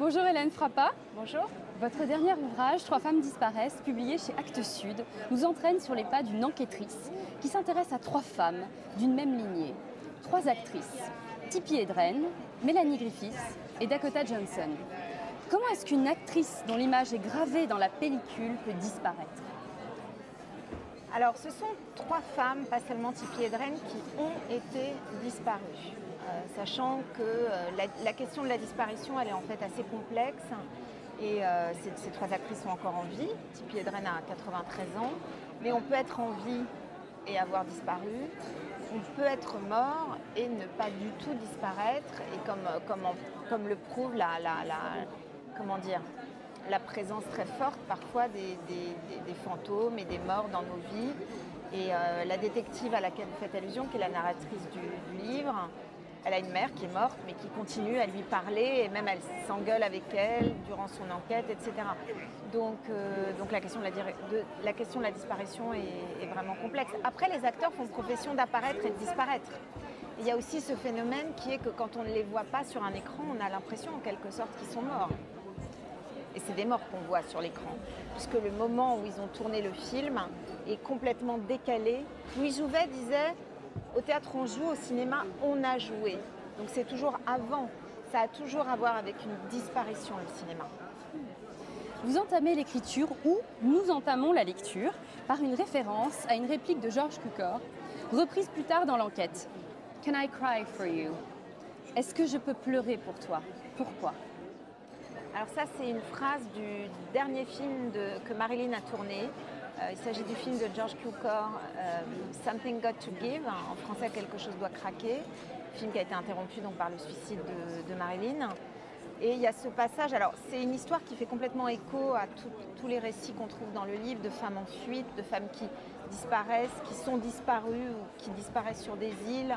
Bonjour Hélène Frappa. Bonjour. Votre dernier ouvrage, Trois femmes disparaissent, publié chez Actes Sud, nous entraîne sur les pas d'une enquêtrice qui s'intéresse à trois femmes d'une même lignée. Trois actrices, Tippi Hedren, Mélanie Griffiths et Dakota Johnson. Comment est-ce qu'une actrice dont l'image est gravée dans la pellicule peut disparaître? Alors, ce sont trois femmes, pas seulement Tippi Hedren, qui ont été disparues. Euh, sachant que euh, la, question de la disparition, elle est en fait assez complexe. Et euh, ces, trois actrices sont encore en vie. Tippi Hedren a 93 ans. Mais on peut être en vie et avoir disparu. On peut être mort et ne pas du tout disparaître. Et comme, le prouve la, présence très forte parfois des, fantômes et des morts dans nos vies. Et la détective à laquelle vous faites allusion, qui est la narratrice du livre, elle a une mère qui est morte, mais qui continue à lui parler, et même elle s'engueule avec elle durant son enquête, etc. Donc, euh, donc la, question de la, la, question de la disparition est, vraiment complexe. Après, les acteurs font profession d'apparaître et de disparaître. Il y a aussi ce phénomène qui est que quand on ne les voit pas sur un écran, on a l'impression en quelque sorte qu'ils sont morts. Et c'est des morts qu'on voit sur l'écran. Puisque le moment où ils ont tourné le film est complètement décalé. Louis Jouvet disait au théâtre, on joue, au cinéma, on a joué. Donc c'est toujours avant. Ça a toujours à voir avec une disparition, le cinéma. Vous entamez l'écriture ou nous entamons la lecture par une référence à une réplique de Georges Cukor, reprise plus tard dans l'enquête. Can I cry for you? Est-ce que je peux pleurer pour toi? Pourquoi? Alors ça, c'est une phrase du dernier film que Marilyn a tourné, il s'agit du film de George Cukor, euh, Something Got to Give, en français Quelque chose doit craquer, film qui a été interrompu donc, par le suicide de, Marilyn. Et il y a ce passage, alors c'est une histoire qui fait complètement écho à tous les récits qu'on trouve dans le livre de femmes en fuite, de femmes qui disparaissent, qui sont disparues ou qui disparaissent sur des îles,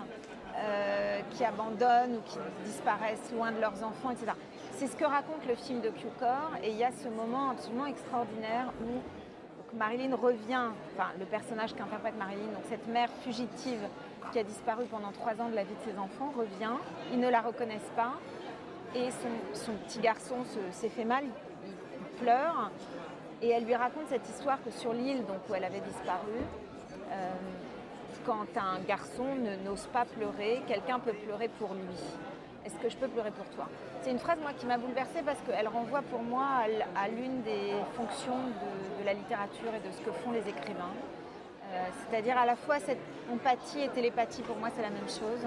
euh, qui abandonnent ou qui disparaissent loin de leurs enfants, etc. C'est ce que raconte le film de Cukor et il y a ce moment absolument extraordinaire où Marilyn revient, enfin le personnage qu'interprète Marilyn, cette mère fugitive qui a disparu pendant trois ans de la vie de ses enfants, revient. Ils ne la reconnaissent pas et son, petit garçon s'est fait mal, il, pleure et elle lui raconte cette histoire que sur l'île où elle avait disparu, euh, quand un garçon n'ose pas pleurer, quelqu'un peut pleurer pour lui. Est-ce que je peux pleurer pour toi? C'est une phrase moi qui m'a bouleversée parce qu'elle renvoie pour moi à l'une des fonctions de, la littérature et de ce que font les écrivains. Euh, c'est-à-dire à la fois cette empathie et télépathie, pour moi c'est la même chose,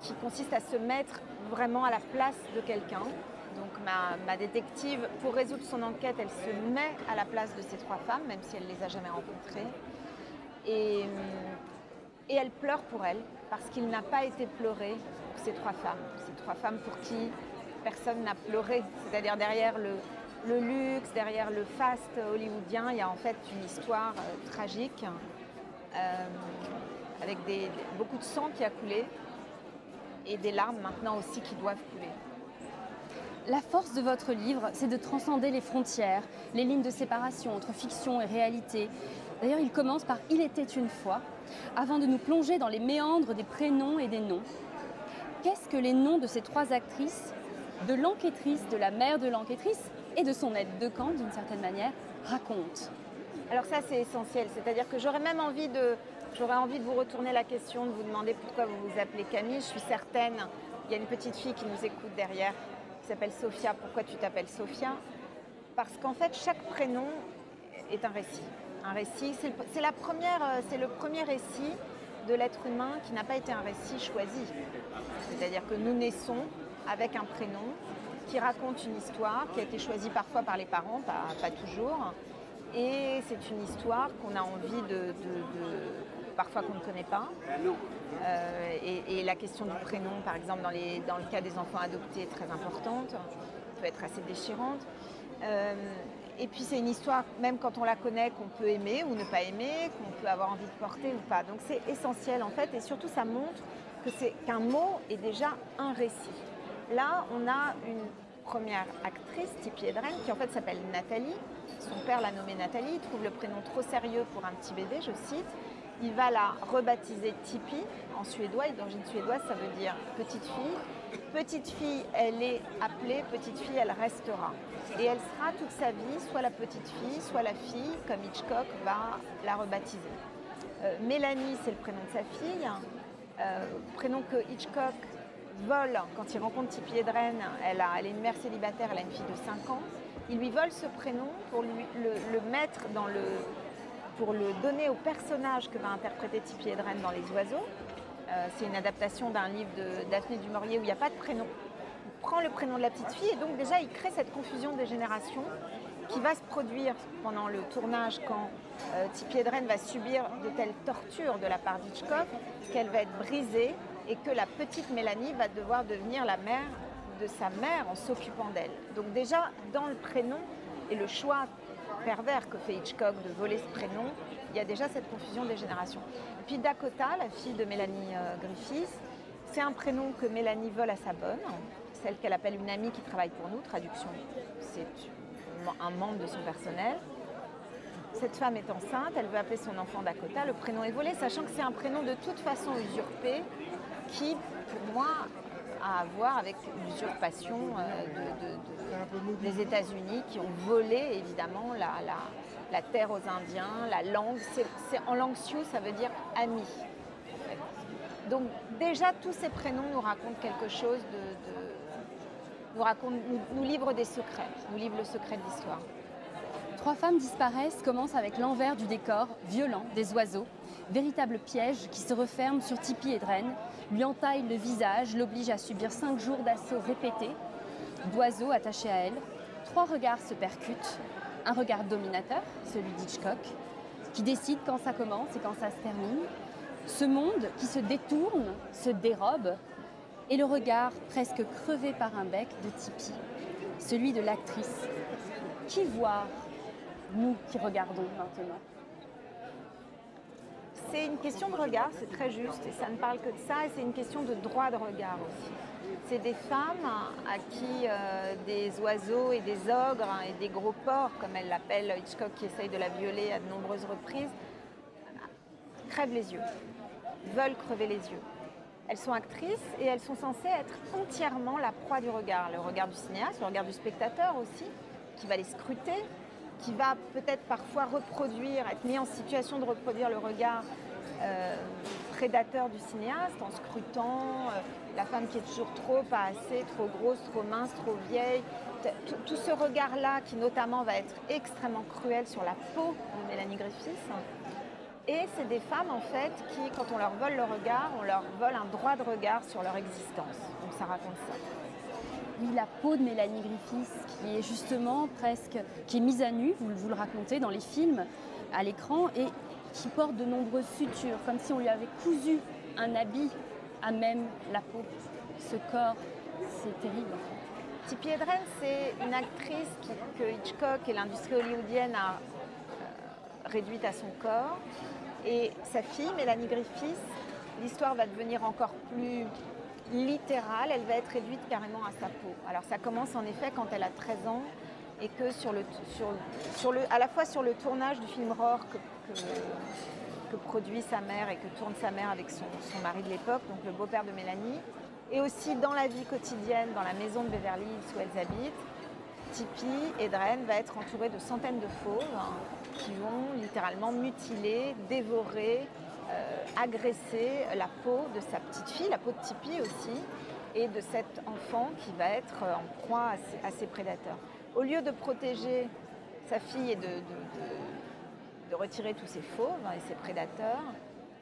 qui consiste à se mettre vraiment à la place de quelqu'un. Donc ma, détective, pour résoudre son enquête, elle se met à la place de ces trois femmes, même si elle ne les a jamais rencontrées. Et, et elle pleure pour elles, parce qu'il n'a pas été pleuré ces trois femmes. Ces trois femmes pour qui personne n'a pleuré. C'est-à-dire derrière le, luxe, derrière le fast hollywoodien, il y a en fait une histoire euh, tragique euh, avec beaucoup de sang qui a coulé et des larmes maintenant aussi qui doivent couler. La force de votre livre, c'est de transcender les frontières, les lignes de séparation entre fiction et réalité. D'ailleurs, il commence par Il était une fois, avant de nous plonger dans les méandres des prénoms et des noms, qu'est-ce que les noms de ces trois actrices, de l'enquêtrice, de la mère de l'enquêtrice et de son aide de camp, d'une certaine manière, racontent Alors ça, c'est essentiel. C'est-à-dire que j'aurais même envie de, j'aurais envie de vous retourner la question, de vous demander pourquoi vous vous appelez Camille. Je suis certaine, il y a une petite fille qui nous écoute derrière, qui s'appelle Sophia. Pourquoi tu t'appelles Sophia? Parce qu'en fait, chaque prénom est un récit. C'est la euh, le premier récit de l'être humain qui n'a pas été un récit choisi. C'est-à-dire que nous naissons avec un prénom qui raconte une histoire qui a été choisie parfois par les parents, pas, toujours. Et c'est une histoire qu'on a envie de, parfois qu'on ne connaît pas. Euh, et, la question du prénom, par exemple, dans le cas des enfants adoptés, est très importante, peut être assez déchirante. Euh, et puis c'est une histoire, même quand on la connaît, qu'on peut aimer ou ne pas aimer, qu'on peut avoir envie de porter ou pas. Donc c'est essentiel en fait, et surtout ça montre que c'est qu'un mot est déjà un récit. Là, on a une première actrice, Tippi Hedren, qui en fait s'appelle Nathalie. Son père l'a nommée Nathalie, il trouve le prénom trop sérieux pour un petit bébé, je cite. Il va la rebaptiser Tippi en suédois, et d'origine suédoise, ça veut dire petite fille. Petite fille, elle est appelée, petite fille, elle restera. Et elle sera toute sa vie soit la petite fille, soit la fille, comme Hitchcock va la rebaptiser. Euh, Mélanie, c'est le prénom de sa fille, euh, prénom que Hitchcock vole quand il rencontre Tippi Hedren. Elle, est une mère célibataire, elle a une fille de 5 ans. Il lui vole ce prénom pour le donner au personnage que va interpréter Tippi Hedren dans Les Oiseaux. Euh, c'est une adaptation d'un livre de Daphné du où il n'y a pas de prénom. Il prend le prénom de la petite fille et donc déjà il crée cette confusion des générations qui va se produire pendant le tournage quand euh, Tippi va subir de telles tortures de la part d'Hitchcock qu'elle va être brisée et que la petite Mélanie va devoir devenir la mère de sa mère en s'occupant d'elle. Donc déjà, dans le prénom et le choix pervers que fait Hitchcock de voler ce prénom, il y a déjà cette confusion des générations. Et puis Dakota, la fille de Mélanie euh, Griffiths, c'est un prénom que Mélanie vole à sa bonne, celle qu'elle appelle une amie qui travaille pour nous, traduction, c'est un membre de son personnel. Cette femme est enceinte, elle veut appeler son enfant Dakota, le prénom est volé, sachant que c'est un prénom de toute façon usurpé, qui, pour moi, à voir avec l'usurpation euh, des États-Unis qui ont volé évidemment la, terre aux Indiens, la langue. C'est, en langue sioux, ça veut dire ami. Donc déjà, tous ces prénoms nous racontent quelque chose nous, racontent, nous, livrent des secrets, nous livrent le secret de l'histoire. Trois femmes disparaissent commence avec l'envers du décor violent des oiseaux, véritable piège qui se referme sur Tipi et Dren, lui entaille le visage, l'oblige à subir cinq jours d'assaut répétés, d'oiseaux attachés à elle. Trois regards se percutent. Un regard dominateur, celui d'Hitchcock, qui décide quand ça commence et quand ça se termine. Ce monde qui se détourne, se dérobe, et le regard presque crevé par un bec de Tipi, celui de l'actrice. Qui voit nous qui regardons maintenant? C'est une question de regard, c'est très juste, et ça ne parle que de ça, et c'est une question de droit de regard aussi. C'est des femmes à qui euh, des oiseaux et des ogres et des gros porcs, comme elle l'appelle Hitchcock qui essaye de la violer à de nombreuses reprises, crèvent les yeux, veulent crever les yeux. Elles sont actrices et elles sont censées être entièrement la proie du regard, le regard du cinéaste, le regard du spectateur aussi, qui va les scruter, qui va peut-être parfois reproduire, être mis en situation de reproduire le regard euh, prédateur du cinéaste en scrutant euh, la femme qui est toujours trop, pas assez, trop grosse, trop mince, trop vieille. Tout, ce regard-là qui notamment va être extrêmement cruel sur la peau de Mélanie Griffiths. Et c'est des femmes en fait qui, quand on leur vole le regard, on leur vole un droit de regard sur leur existence. Donc ça raconte ça oui, la peau de Mélanie Griffiths, qui est justement presque, qui est mise à nu, vous, le racontez dans les films, à l'écran, et qui porte de nombreuses sutures, comme si on lui avait cousu un habit à même la peau. Ce corps, c'est terrible. Tippi Hedren, c'est une actrice que Hitchcock et l'industrie hollywoodienne a euh, réduite à son corps. Et sa fille, Mélanie Griffiths, l'histoire va devenir encore plus littérale, elle va être réduite carrément à sa peau. Alors ça commence en effet quand elle a 13 ans et que à la fois sur le tournage du film Roar que, produit sa mère et que tourne sa mère avec son, mari de l'époque, donc le beau-père de Mélanie, et aussi dans la vie quotidienne, dans la maison de Beverly Hills où elles habitent, Tippi Edren va être entourée de centaines de fauves hein, qui vont littéralement mutiler, dévorer, agresser la peau de sa petite fille, la peau de Tipeee aussi, et de cet enfant qui va être en proie à ses, prédateurs. Au lieu de protéger sa fille et de, de, retirer tous ses fauves et ses prédateurs,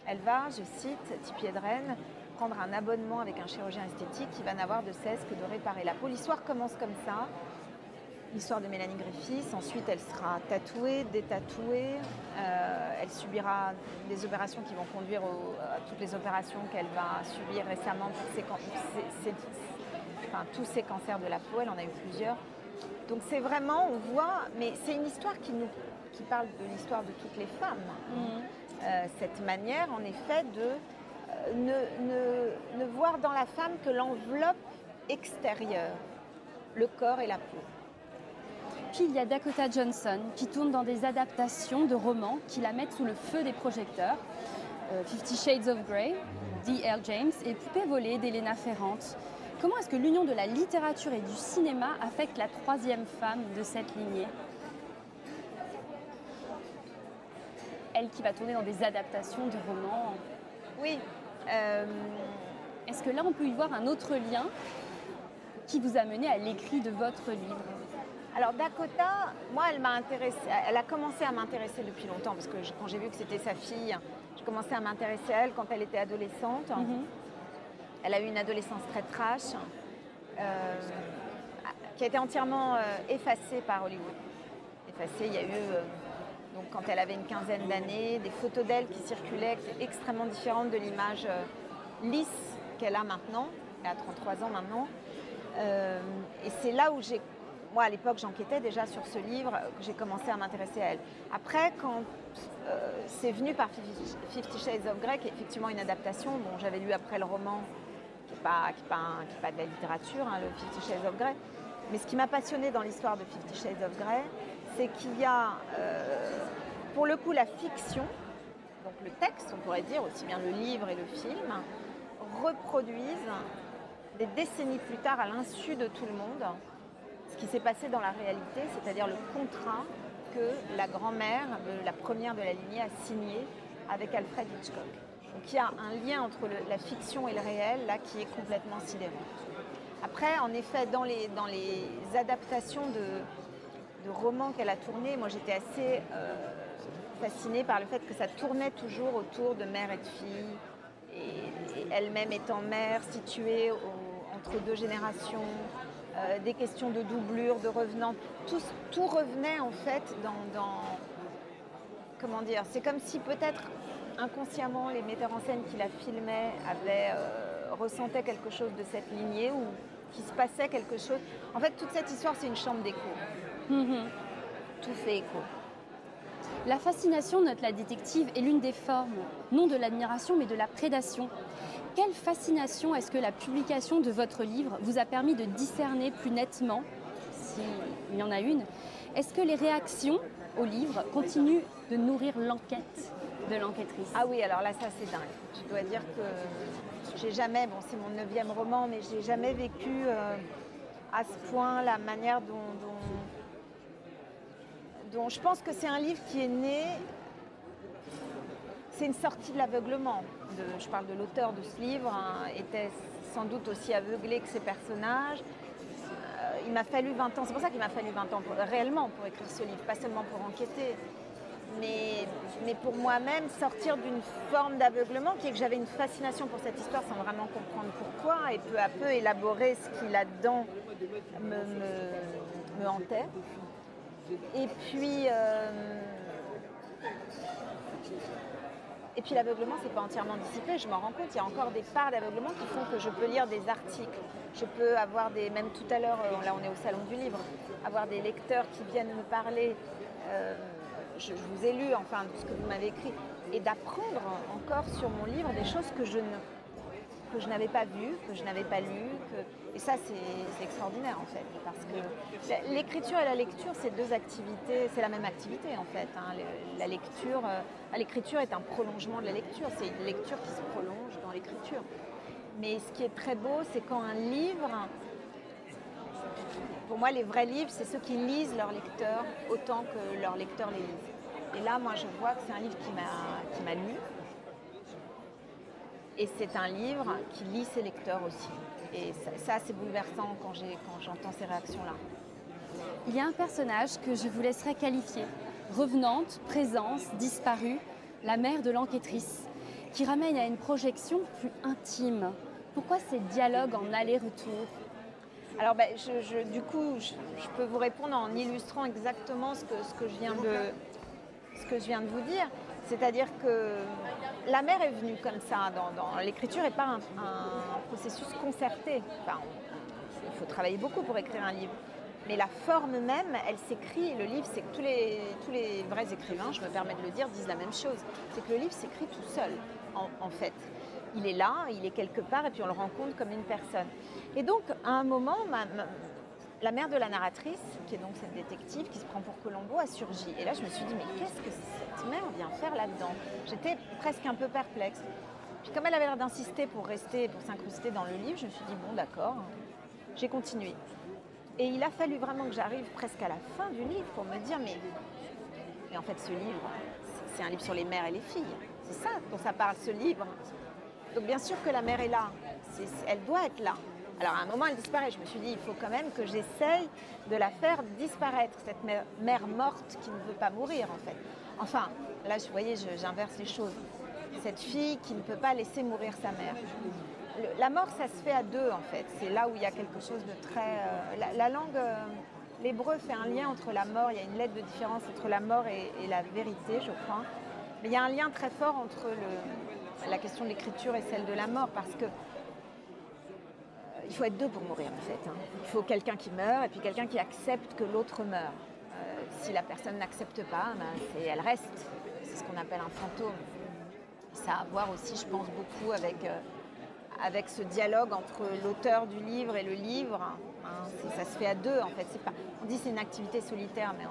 elle va, je cite Tipeee Edren, prendre un abonnement avec un chirurgien esthétique qui va n'avoir de cesse que de réparer la peau. L'histoire commence comme ça l'histoire de Mélanie Griffiths. Ensuite, elle sera tatouée, détatouée. Euh, elle subira des opérations qui vont conduire à toutes les opérations qu'elle va subir récemment pour ses, enfin, tous ces cancers de la peau. Elle en a eu plusieurs. Donc c'est vraiment, on voit, mais c'est une histoire qui, nous, qui parle de l'histoire de toutes les femmes. Mmh. Euh, cette manière, en effet, de euh, ne, ne, ne voir dans la femme que l'enveloppe extérieure, le corps et la peau il y a Dakota Johnson qui tourne dans des adaptations de romans qui la mettent sous le feu des projecteurs. Euh, Fifty Shades of Grey, D.L. James et Poupée volée d'Elena Ferrante. Comment est-ce que l'union de la littérature et du cinéma affecte la troisième femme de cette lignée? Elle qui va tourner dans des adaptations de romans. Oui. Euh, est-ce que là, on peut y voir un autre lien qui vous a mené à l'écrit de votre livre? Alors Dakota, moi, elle m'a intéressée, elle a commencé à m'intéresser depuis longtemps parce que quand j'ai vu que c'était sa fille, j'ai commencé à m'intéresser à elle quand elle était adolescente. Mhm. Elle a eu une adolescence très trash, euh, qui a été entièrement euh, effacée par Hollywood. Effacée, il y a eu, euh, donc quand elle avait une quinzaine d'années, des photos d'elle qui circulaient, qui étaient extrêmement différentes de l'image lisse qu'elle a maintenant. Elle a 33 ans maintenant. et c'est là où j'ai moi, à l'époque, j'enquêtais déjà sur ce livre, j'ai commencé à m'intéresser à elle. Après, quand euh, c'est venu par Fifty Shades of Grey, qui est effectivement une adaptation, bon, j'avais lu après le roman, qui n'est pas, pas, de la littérature, hein, le Fifty Shades of Grey, mais ce qui m'a passionné dans l'histoire de Fifty Shades of Grey, c'est qu'il y a, euh, pour le coup, la fiction, donc le texte, on pourrait dire, aussi bien le livre et le film, reproduisent des décennies plus tard, à l'insu de tout le monde, ce qui s'est passé dans la réalité, c'est-à-dire le contrat que la grand-mère, la première de la lignée, a signé avec Alfred Hitchcock. Donc il y a un lien entre la fiction et le réel là qui est complètement sidérant. Après, en effet, dans les, adaptations de, de romans qu'elle a tournés, moi j'étais assez euh, fascinée par le fait que ça tournait toujours autour de mère et de fille, et, elle-même étant mère, située entre deux générations, euh, des questions de doublure, de revenants, tout, revenait en fait dans, comment dire, c'est comme si peut-être inconsciemment les metteurs en scène qui la filmaient avaient euh, ressentaient quelque chose de cette lignée ou qu'il se passait quelque chose. En fait, toute cette histoire, c'est une chambre d'écho. Mm-hmm. Tout fait écho. La fascination, note la détective, est l'une des formes, non de l'admiration, mais de la prédation. Quelle fascination est-ce que la publication de votre livre vous a permis de discerner plus nettement, s'il y en a une Est-ce que les réactions au livre continuent de nourrir l'enquête de l'enquêtrice? Ah oui, alors là, ça c'est dingue. Je dois dire que j'ai jamais, bon c'est mon neuvième roman, mais j'ai jamais vécu euh, à ce point la manière dont, je pense que c'est un livre qui est né c'est une sortie de l'aveuglement. je parle de l'auteur de ce livre, hein, était sans doute aussi aveuglé que ses personnages. Euh, il m'a fallu 20 ans, c'est pour ça qu'il m'a fallu 20 ans réellement pour écrire ce livre, pas seulement pour enquêter, mais, mais pour moi-même sortir d'une forme d'aveuglement qui est que j'avais une fascination pour cette histoire sans vraiment comprendre pourquoi et peu à peu élaborer ce qui là-dedans me, me, hantait. Et puis, euh, et puis l'aveuglement, c'est pas entièrement dissipé, je m'en rends compte, il y a encore des parts d'aveuglement qui font que je peux lire des articles, je peux avoir des, même tout à l'heure, euh, là on est au salon du livre, avoir des lecteurs qui viennent me parler, euh, je, vous ai lu enfin de ce que vous m'avez écrit, et d'apprendre encore sur mon livre des choses que je ne que je n'avais pas vu, que je n'avais pas lu. Et ça, c'est extraordinaire en fait, parce que l'écriture et la lecture, c'est deux activités, c'est la même activité en fait. Hein. La lecture, euh, l'écriture est un prolongement de la lecture, c'est une lecture qui se prolonge dans l'écriture. Mais ce qui est très beau, c'est quand un livre, pour moi, les vrais livres, c'est ceux qui lisent leurs lecteurs autant que leurs lecteurs les lisent. Et là, moi, je vois que c'est un livre qui m'a lu, et c'est un livre qui lit ses lecteurs aussi. Et ça, c'est bouleversant quand, j'entends ces réactions-là. Il y a un personnage que je vous laisserai qualifier. Revenante, présence, disparue, la mère de l'enquêtrice, qui ramène à une projection plus intime. Pourquoi ces dialogues en aller-retour? Alors ben, du coup, je, peux vous répondre en illustrant exactement ce que, ce que, je, viens de, ce que je viens de vous dire. C'est-à-dire que la mère est venue comme ça dans, l'écriture et pas un, processus concerté. il faut travailler beaucoup pour écrire un livre. Mais la forme même, elle s'écrit, le livre, tous les, tous les vrais écrivains, je me permets de le dire, disent la même chose. C'est que le livre s'écrit tout seul, en, fait. Il est là, il est quelque part, et puis on le rencontre comme une personne. Et donc, à un moment, la mère de la narratrice, qui est donc cette détective qui se prend pour Colombo, a surgi. Et là, je me suis dit, mais qu'est-ce que cette mère vient faire là-dedans? J'étais presque un peu perplexe. Puis comme elle avait l'air d'insister pour rester, pour s'incruster dans le livre, je me suis dit, bon d'accord, j'ai continué. Et il a fallu vraiment que j'arrive presque à la fin du livre pour me dire, mais, mais en fait ce livre, c'est un livre sur les mères et les filles. C'est ça dont ça parle, ce livre. Donc bien sûr que la mère est là, elle doit être là. Alors à un moment, elle disparaît. Je me suis dit, il faut quand même que j'essaye de la faire disparaître, cette mère, morte qui ne veut pas mourir en fait. Enfin, là, vous voyez, j'inverse les choses. Cette fille qui ne peut pas laisser mourir sa mère. la mort, ça se fait à deux en fait. C'est là où il y a quelque chose de très... Euh, la, langue... Euh, l'hébreu fait un lien entre la mort, il y a une lettre de différence entre la mort et, la vérité, je crois. Mais il y a un lien très fort entre la question de l'écriture et celle de la mort, parce que il faut être deux pour mourir en fait. Hein. Il faut quelqu'un qui meurt et puis quelqu'un qui accepte que l'autre meurt. Euh, si la personne n'accepte pas, ben, elle reste. C'est ce qu'on appelle un fantôme. Ça a à voir aussi, je pense, beaucoup avec, euh, avec ce dialogue entre l'auteur du livre et le livre. Hein. ça se fait à deux en fait. On dit c'est une activité solitaire, mais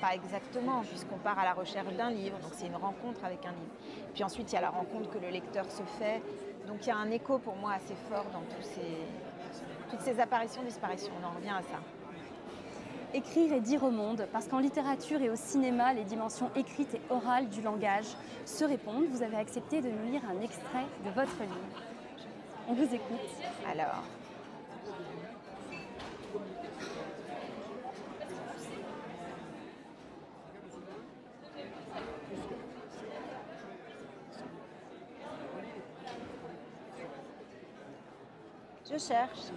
pas exactement, puisqu'on part à la recherche d'un livre. Donc c'est une rencontre avec un livre. Puis ensuite, il y a la rencontre que le lecteur se fait. Donc il y a un écho pour moi assez fort dans tous ces, toutes ces apparitions, disparitions. On en revient à ça. Écrire et dire au monde, parce qu'en littérature et au cinéma, les dimensions écrites et orales du langage se répondent. Vous avez accepté de nous lire un extrait de votre livre. On vous écoute. Alors, Cherche.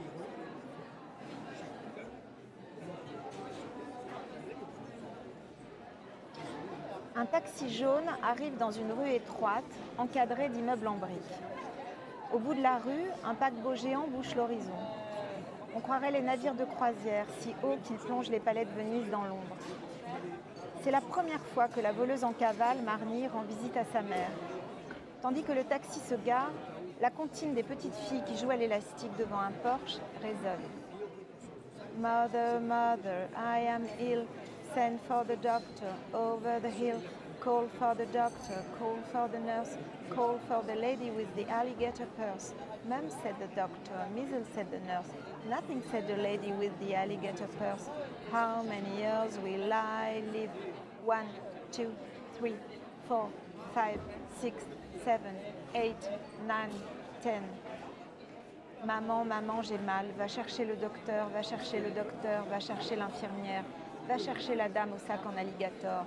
Un taxi jaune arrive dans une rue étroite, encadrée d'immeubles en briques. Au bout de la rue, un paquebot géant bouche l'horizon. On croirait les navires de croisière, si hauts qu'ils plongent les palais de Venise dans l'ombre. C'est la première fois que la voleuse en cavale, Marnie, rend visite à sa mère. Tandis que le taxi se gare, la comptine des petites filles qui jouent à l'élastique devant un porche résonne. Mother, mother, I am ill. Send for the doctor over the hill. Call for the doctor, call for the nurse, call for the lady with the alligator purse. Mum said the doctor, measles said the nurse. Nothing said the lady with the alligator purse. How many years will I live? One, two, three, four, five, six, seven, 8, 9, 10. Maman, maman, j'ai mal. Va chercher le docteur, va chercher le docteur, va chercher l'infirmière, va chercher la dame au sac en alligator.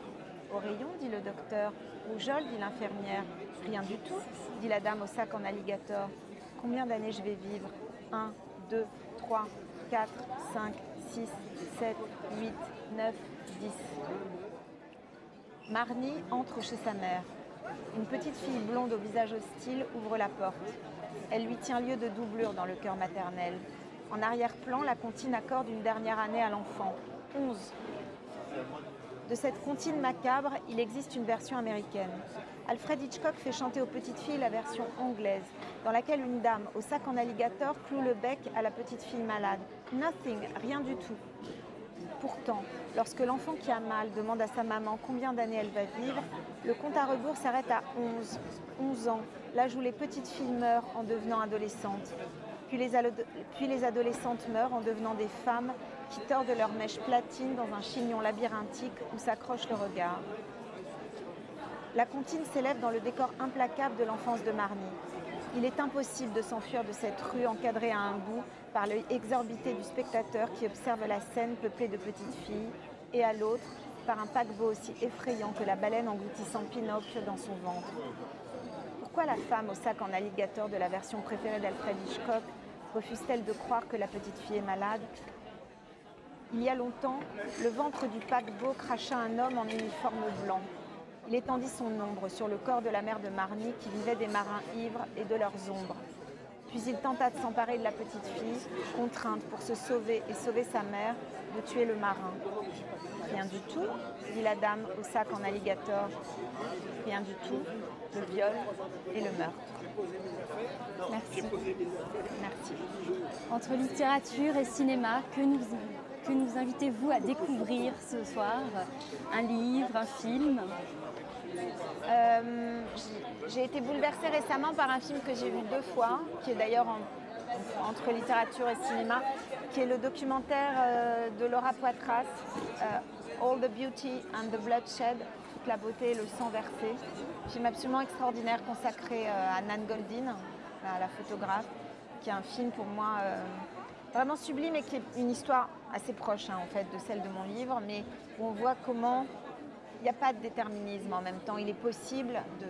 Au rayon, dit le docteur. Rougeole, dit l'infirmière. Rien du tout, dit la dame au sac en alligator. Combien d'années je vais vivre? 1, 2, 3, 4, 5, 6, 7, 8, 9, 10. Marnie entre chez sa mère. Une petite fille blonde au visage hostile ouvre la porte. Elle lui tient lieu de doublure dans le cœur maternel. En arrière-plan, la comptine accorde une dernière année à l'enfant. 11. De cette comptine macabre, il existe une version américaine. Alfred Hitchcock fait chanter aux petites filles la version anglaise, dans laquelle une dame au sac en alligator cloue le bec à la petite fille malade. Nothing, rien du tout. Pourtant, lorsque l'enfant qui a mal demande à sa maman combien d'années elle va vivre, le compte à rebours s'arrête à 11. 11 ans, l'âge où les petites filles meurent en devenant adolescentes. Puis les, adolescentes meurent en devenant des femmes qui tordent leurs mèches platines dans un chignon labyrinthique où s'accroche le regard. La comptine s'élève dans le décor implacable de l'enfance de Marnie. Il est impossible de s'enfuir de cette rue encadrée à un bout par l'œil exorbité du spectateur qui observe la scène peuplée de petites filles, et à l'autre par un paquebot aussi effrayant que la baleine engloutissant Pinocchio dans son ventre. Pourquoi la femme au sac en alligator de la version préférée d'Alfred Hitchcock refuse-t-elle de croire que la petite fille est malade? Il y a longtemps, le ventre du paquebot cracha un homme en uniforme blanc. Il étendit son ombre sur le corps de la mère de Marnie qui vivait des marins ivres et de leurs ombres. Puis il tenta de s'emparer de la petite fille, contrainte pour se sauver et sauver sa mère, de tuer le marin. Rien du tout, dit la dame au sac en alligator. Rien du tout, le viol et le meurtre. Merci. Merci. Entre littérature et cinéma, que nous, que nous invitez-vous à découvrir ce soir? Un livre, un film? Euh, j'ai été bouleversée récemment par un film que j'ai vu deux fois, qui est d'ailleurs entre littérature et cinéma, qui est le documentaire euh, de Laura Poitras, euh, All the Beauty and the Bloodshed, toute la beauté et le sang versé. Film absolument extraordinaire consacré à Nan Goldin, la photographe, qui est un film pour moi vraiment sublime et qui est une histoire assez proche hein, en fait de celle de mon livre, mais où on voit comment il n'y a pas de déterminisme en même temps. Il est possible de,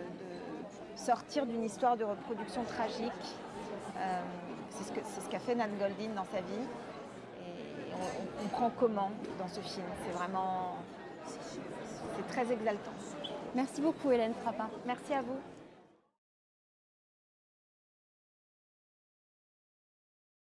sortir d'une histoire de reproduction tragique. Euh, c'est ce qu'a fait Nan Goldin dans sa vie. Et on, comprend comment dans ce film. C'est vraiment c'est très exaltant. Merci beaucoup Hélène Frappa. Merci à vous.